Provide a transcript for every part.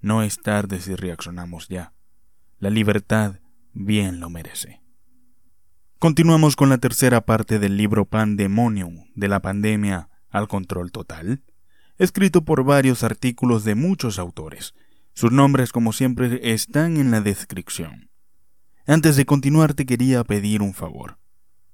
No es tarde si reaccionamos ya. La libertad bien lo merece. Continuamos con la tercera parte del libro Pandemonium, de la pandemia al control total, escrito por varios artículos de muchos autores. Sus nombres, como siempre, están en la descripción. Antes de continuar, te quería pedir un favor.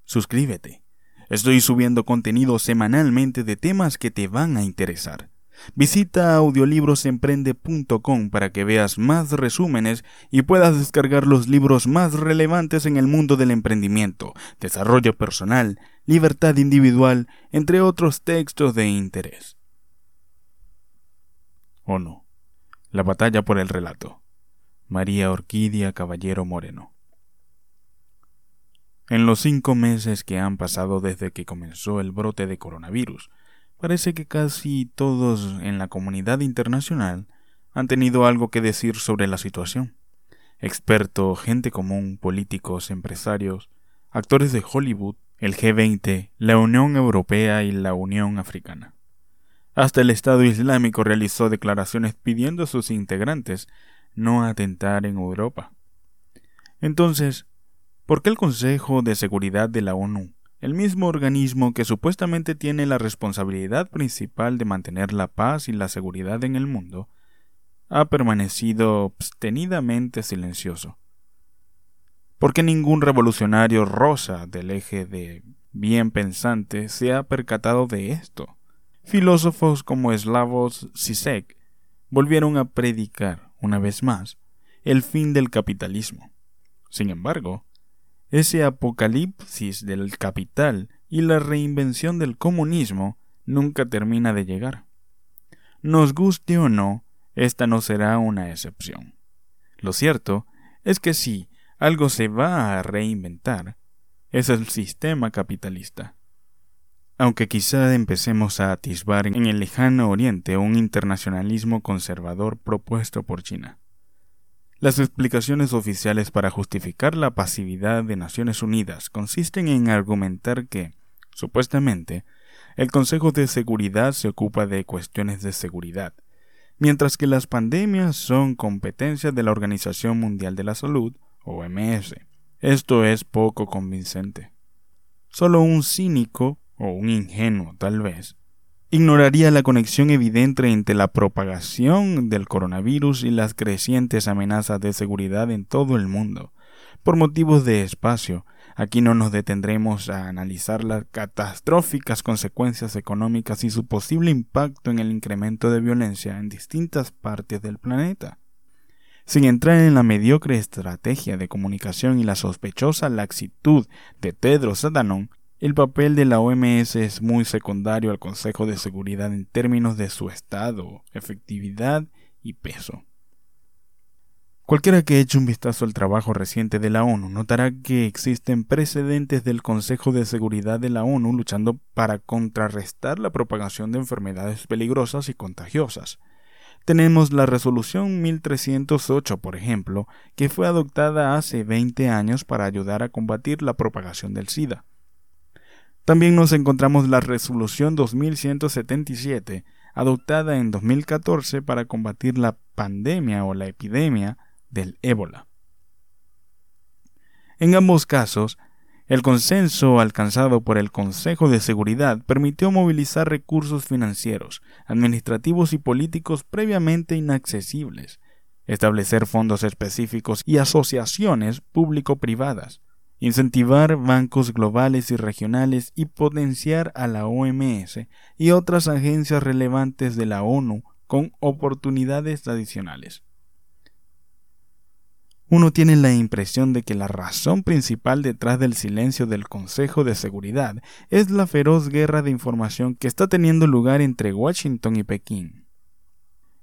Suscríbete. Estoy subiendo contenido semanalmente de temas que te van a interesar. Visita audiolibrosemprende.com para que veas más resúmenes y puedas descargar los libros más relevantes en el mundo del emprendimiento, desarrollo personal, libertad individual, entre otros textos de interés. ¿O no? La batalla por el relato. María Orquídea Caballero Moreno. En los cinco meses que han pasado desde que comenzó el brote de coronavirus, Parece que casi todos en la comunidad internacional han tenido algo que decir sobre la situación. Expertos, gente común, políticos, empresarios, actores de Hollywood, el G20, la Unión Europea y la Unión Africana. Hasta el Estado Islámico realizó declaraciones pidiendo a sus integrantes no atentar en Europa. Entonces, ¿por qué el Consejo de Seguridad de la ONU el mismo organismo que supuestamente tiene la responsabilidad principal de mantener la paz y la seguridad en el mundo, ha permanecido abstenidamente silencioso. ¿Por qué ningún revolucionario rosa del eje de bien pensante se ha percatado de esto? Filósofos como Slavos Zizek volvieron a predicar, una vez más, el fin del capitalismo. Sin embargo, ese apocalipsis del capital y la reinvención del comunismo nunca termina de llegar. Nos guste o no, esta no será una excepción. Lo cierto es que si algo se va a reinventar, es el sistema capitalista. Aunque quizá empecemos a atisbar en el lejano oriente un internacionalismo conservador propuesto por China. Las explicaciones oficiales para justificar la pasividad de Naciones Unidas consisten en argumentar que, supuestamente, el Consejo de Seguridad se ocupa de cuestiones de seguridad, mientras que las pandemias son competencia de la Organización Mundial de la Salud, OMS. Esto es poco convincente. Solo un cínico, o un ingenuo tal vez, ignoraría la conexión evidente entre la propagación del coronavirus y las crecientes amenazas de seguridad en todo el mundo. Por motivos de espacio, aquí no nos detendremos a analizar las catastróficas consecuencias económicas y su posible impacto en el incremento de violencia en distintas partes del planeta. Sin entrar en la mediocre estrategia de comunicación y la sospechosa laxitud de Tedros Adhanom, el papel de la OMS es muy secundario al Consejo de Seguridad en términos de su estado, efectividad y peso. Cualquiera que eche un vistazo al trabajo reciente de la ONU notará que existen precedentes del Consejo de Seguridad de la ONU luchando para contrarrestar la propagación de enfermedades peligrosas y contagiosas. Tenemos la resolución 1308, por ejemplo, que fue adoptada hace 20 años para ayudar a combatir la propagación del SIDA. También nos encontramos la resolución 2177, adoptada en 2014 para combatir la pandemia o la epidemia del ébola. En ambos casos, el consenso alcanzado por el Consejo de Seguridad permitió movilizar recursos financieros, administrativos y políticos previamente inaccesibles, establecer fondos específicos y asociaciones público-privadas, incentivar bancos globales y regionales y potenciar a la OMS y otras agencias relevantes de la ONU con oportunidades adicionales. Uno tiene la impresión de que la razón principal detrás del silencio del Consejo de Seguridad es la feroz guerra de información que está teniendo lugar entre Washington y Pekín.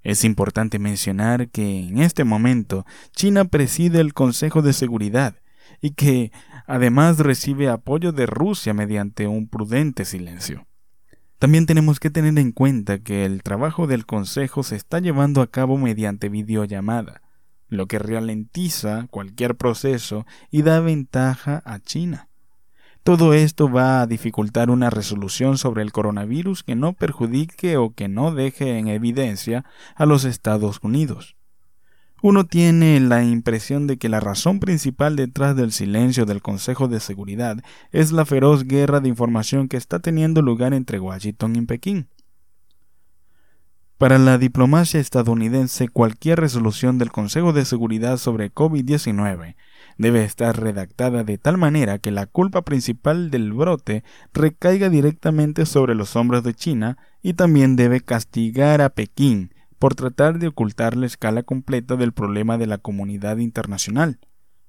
Es importante mencionar que en este momento China preside el Consejo de Seguridad y que además recibe apoyo de Rusia mediante un prudente silencio. También tenemos que tener en cuenta que el trabajo del Consejo se está llevando a cabo mediante videollamada, lo que ralentiza cualquier proceso y da ventaja a China. Todo esto va a dificultar una resolución sobre el coronavirus que no perjudique o que no deje en evidencia a los Estados Unidos. Uno tiene la impresión de que la razón principal detrás del silencio del Consejo de Seguridad es la feroz guerra de información que está teniendo lugar entre Washington y Pekín. Para la diplomacia estadounidense, cualquier resolución del Consejo de Seguridad sobre COVID-19 debe estar redactada de tal manera que la culpa principal del brote recaiga directamente sobre los hombros de China y también debe castigar a Pekín por tratar de ocultar la escala completa del problema de la comunidad internacional.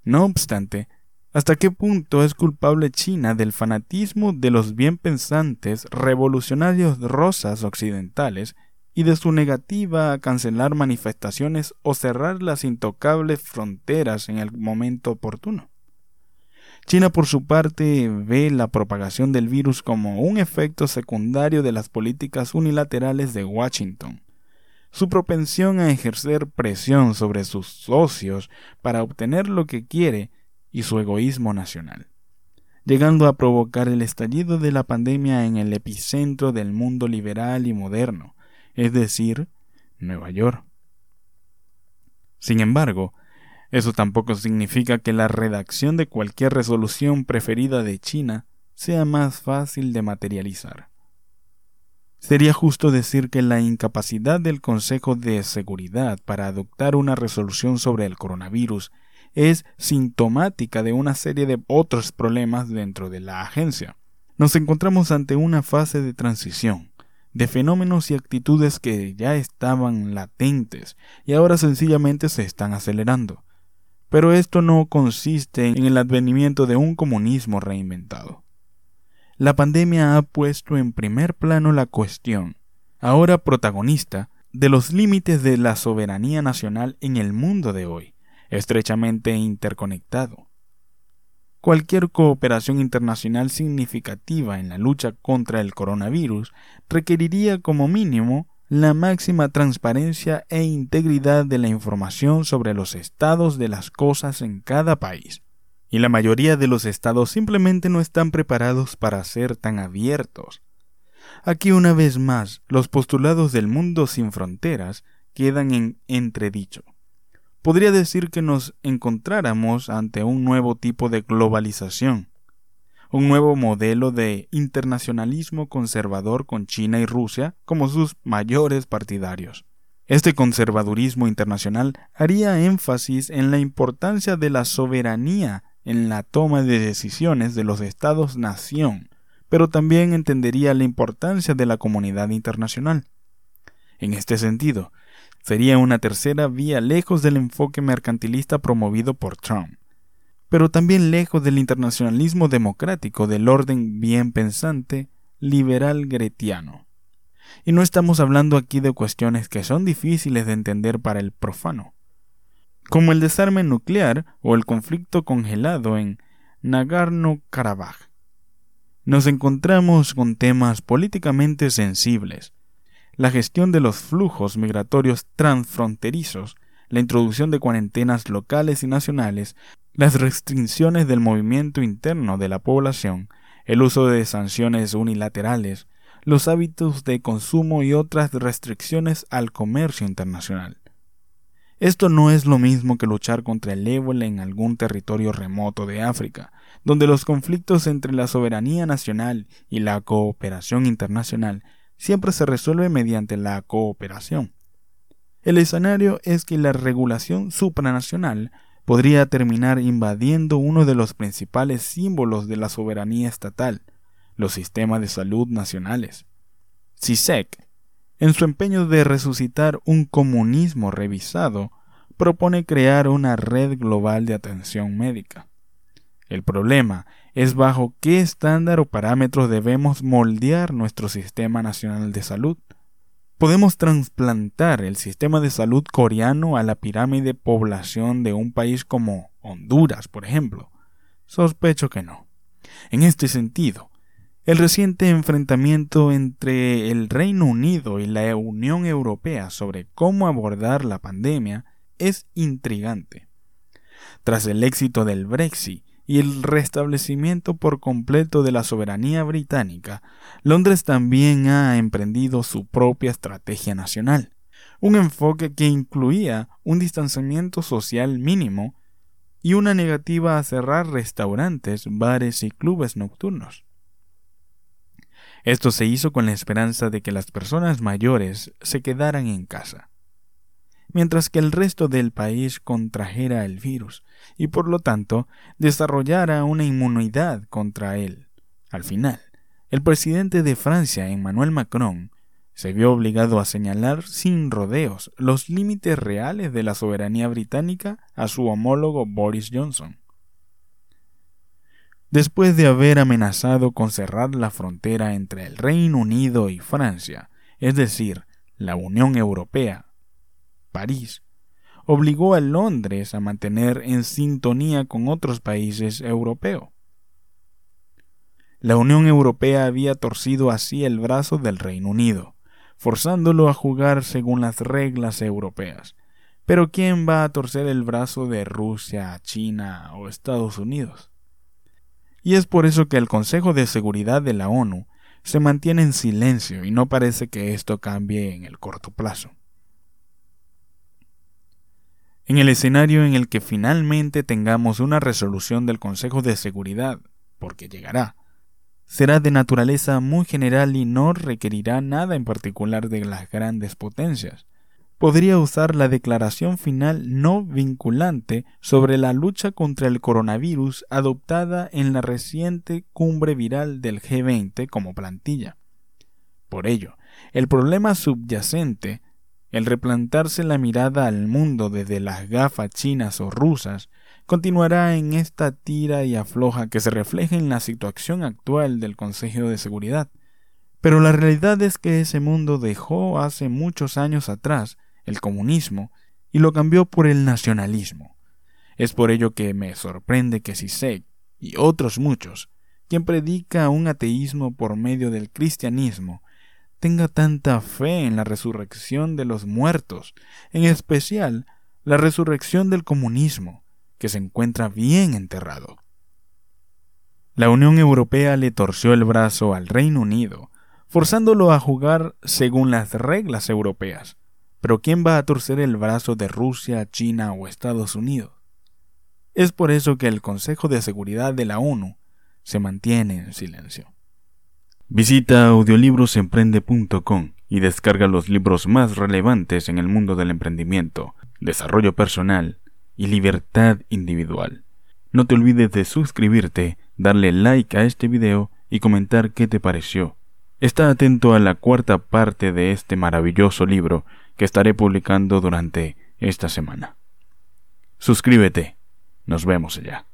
No obstante, ¿hasta qué punto es culpable China del fanatismo de los bien pensantes revolucionarios rosas occidentales y de su negativa a cancelar manifestaciones o cerrar las intocables fronteras en el momento oportuno? China, por su parte, ve la propagación del virus como un efecto secundario de las políticas unilaterales de Washington su propensión a ejercer presión sobre sus socios para obtener lo que quiere y su egoísmo nacional, llegando a provocar el estallido de la pandemia en el epicentro del mundo liberal y moderno, es decir, Nueva York. Sin embargo, eso tampoco significa que la redacción de cualquier resolución preferida de China sea más fácil de materializar. Sería justo decir que la incapacidad del Consejo de Seguridad para adoptar una resolución sobre el coronavirus es sintomática de una serie de otros problemas dentro de la agencia. Nos encontramos ante una fase de transición, de fenómenos y actitudes que ya estaban latentes y ahora sencillamente se están acelerando. Pero esto no consiste en el advenimiento de un comunismo reinventado. La pandemia ha puesto en primer plano la cuestión, ahora protagonista, de los límites de la soberanía nacional en el mundo de hoy, estrechamente interconectado. Cualquier cooperación internacional significativa en la lucha contra el coronavirus requeriría como mínimo la máxima transparencia e integridad de la información sobre los estados de las cosas en cada país, y la mayoría de los estados simplemente no están preparados para ser tan abiertos. Aquí una vez más, los postulados del mundo sin fronteras quedan en entredicho. Podría decir que nos encontráramos ante un nuevo tipo de globalización, un nuevo modelo de internacionalismo conservador con China y Rusia como sus mayores partidarios. Este conservadurismo internacional haría énfasis en la importancia de la soberanía en la toma de decisiones de los estados-nación, pero también entendería la importancia de la comunidad internacional. En este sentido, sería una tercera vía lejos del enfoque mercantilista promovido por Trump, pero también lejos del internacionalismo democrático del orden bien pensante liberal gretiano. Y no estamos hablando aquí de cuestiones que son difíciles de entender para el profano como el desarme nuclear o el conflicto congelado en Nagorno-Karabaj. Nos encontramos con temas políticamente sensibles, la gestión de los flujos migratorios transfronterizos, la introducción de cuarentenas locales y nacionales, las restricciones del movimiento interno de la población, el uso de sanciones unilaterales, los hábitos de consumo y otras restricciones al comercio internacional. Esto no es lo mismo que luchar contra el ébola en algún territorio remoto de África, donde los conflictos entre la soberanía nacional y la cooperación internacional siempre se resuelven mediante la cooperación. El escenario es que la regulación supranacional podría terminar invadiendo uno de los principales símbolos de la soberanía estatal, los sistemas de salud nacionales. CISEC en su empeño de resucitar un comunismo revisado, propone crear una red global de atención médica. El problema es bajo qué estándar o parámetros debemos moldear nuestro sistema nacional de salud. ¿Podemos trasplantar el sistema de salud coreano a la pirámide población de un país como Honduras, por ejemplo? Sospecho que no. En este sentido, el reciente enfrentamiento entre el Reino Unido y la Unión Europea sobre cómo abordar la pandemia es intrigante. Tras el éxito del Brexit y el restablecimiento por completo de la soberanía británica, Londres también ha emprendido su propia estrategia nacional. un enfoque que incluía un distanciamiento social mínimo y una negativa a cerrar restaurantes, bares y clubes nocturnos. Esto se hizo con la esperanza de que las personas mayores se quedaran en casa, mientras que el resto del país contrajera el virus y por lo tanto desarrollara una inmunidad contra él. Al final, el presidente de Francia, Emmanuel Macron, se vio obligado a señalar sin rodeos los límites reales de la soberanía británica a su homólogo Boris Johnson. Después de haber amenazado con cerrar la frontera entre el Reino Unido y Francia, es decir, la Unión Europea, París, obligó a Londres a mantener en sintonía con otros países europeos. La Unión Europea había torcido así el brazo del Reino Unido, forzándolo a jugar según las reglas europeas. Pero ¿quién va a torcer el brazo de Rusia, China o Estados Unidos? Y es por eso que el Consejo de Seguridad de la ONU se mantiene en silencio y no parece que esto cambie en el corto plazo. En el escenario en el que finalmente tengamos una resolución del Consejo de Seguridad, porque llegará, será de naturaleza muy general y no requerirá nada en particular de las grandes potencias. Podría usar la declaración final no vinculante sobre la lucha contra el coronavirus adoptada en la reciente cumbre viral del G20 como plantilla. Por ello, el problema subyacente el replantarse la mirada al mundo desde las gafas chinas o rusas continuará en esta tira y afloja que se refleja en la situación actual del Consejo de Seguridad. Pero la realidad es que ese mundo dejó hace muchos años atrás el comunismo y lo cambió por el nacionalismo. Es por ello que me sorprende que Sisek y otros muchos, quien predica un ateísmo por medio del cristianismo, tenga tanta fe en la resurrección de los muertos, en especial la resurrección del comunismo, que se encuentra bien enterrado. La Unión Europea le torció el brazo al Reino Unido, forzándolo a jugar según las reglas europeas. Pero ¿quién va a torcer el brazo de Rusia, China o Estados Unidos? Es por eso que el Consejo de Seguridad de la ONU se mantiene en silencio. Visita audiolibrosemprende.com y descarga los libros más relevantes en el mundo del emprendimiento, desarrollo personal y libertad individual. No te olvides de suscribirte, darle like a este video y comentar qué te pareció. Está atento a la cuarta parte de este maravilloso libro que estaré publicando durante esta semana. Suscríbete. Nos vemos allá.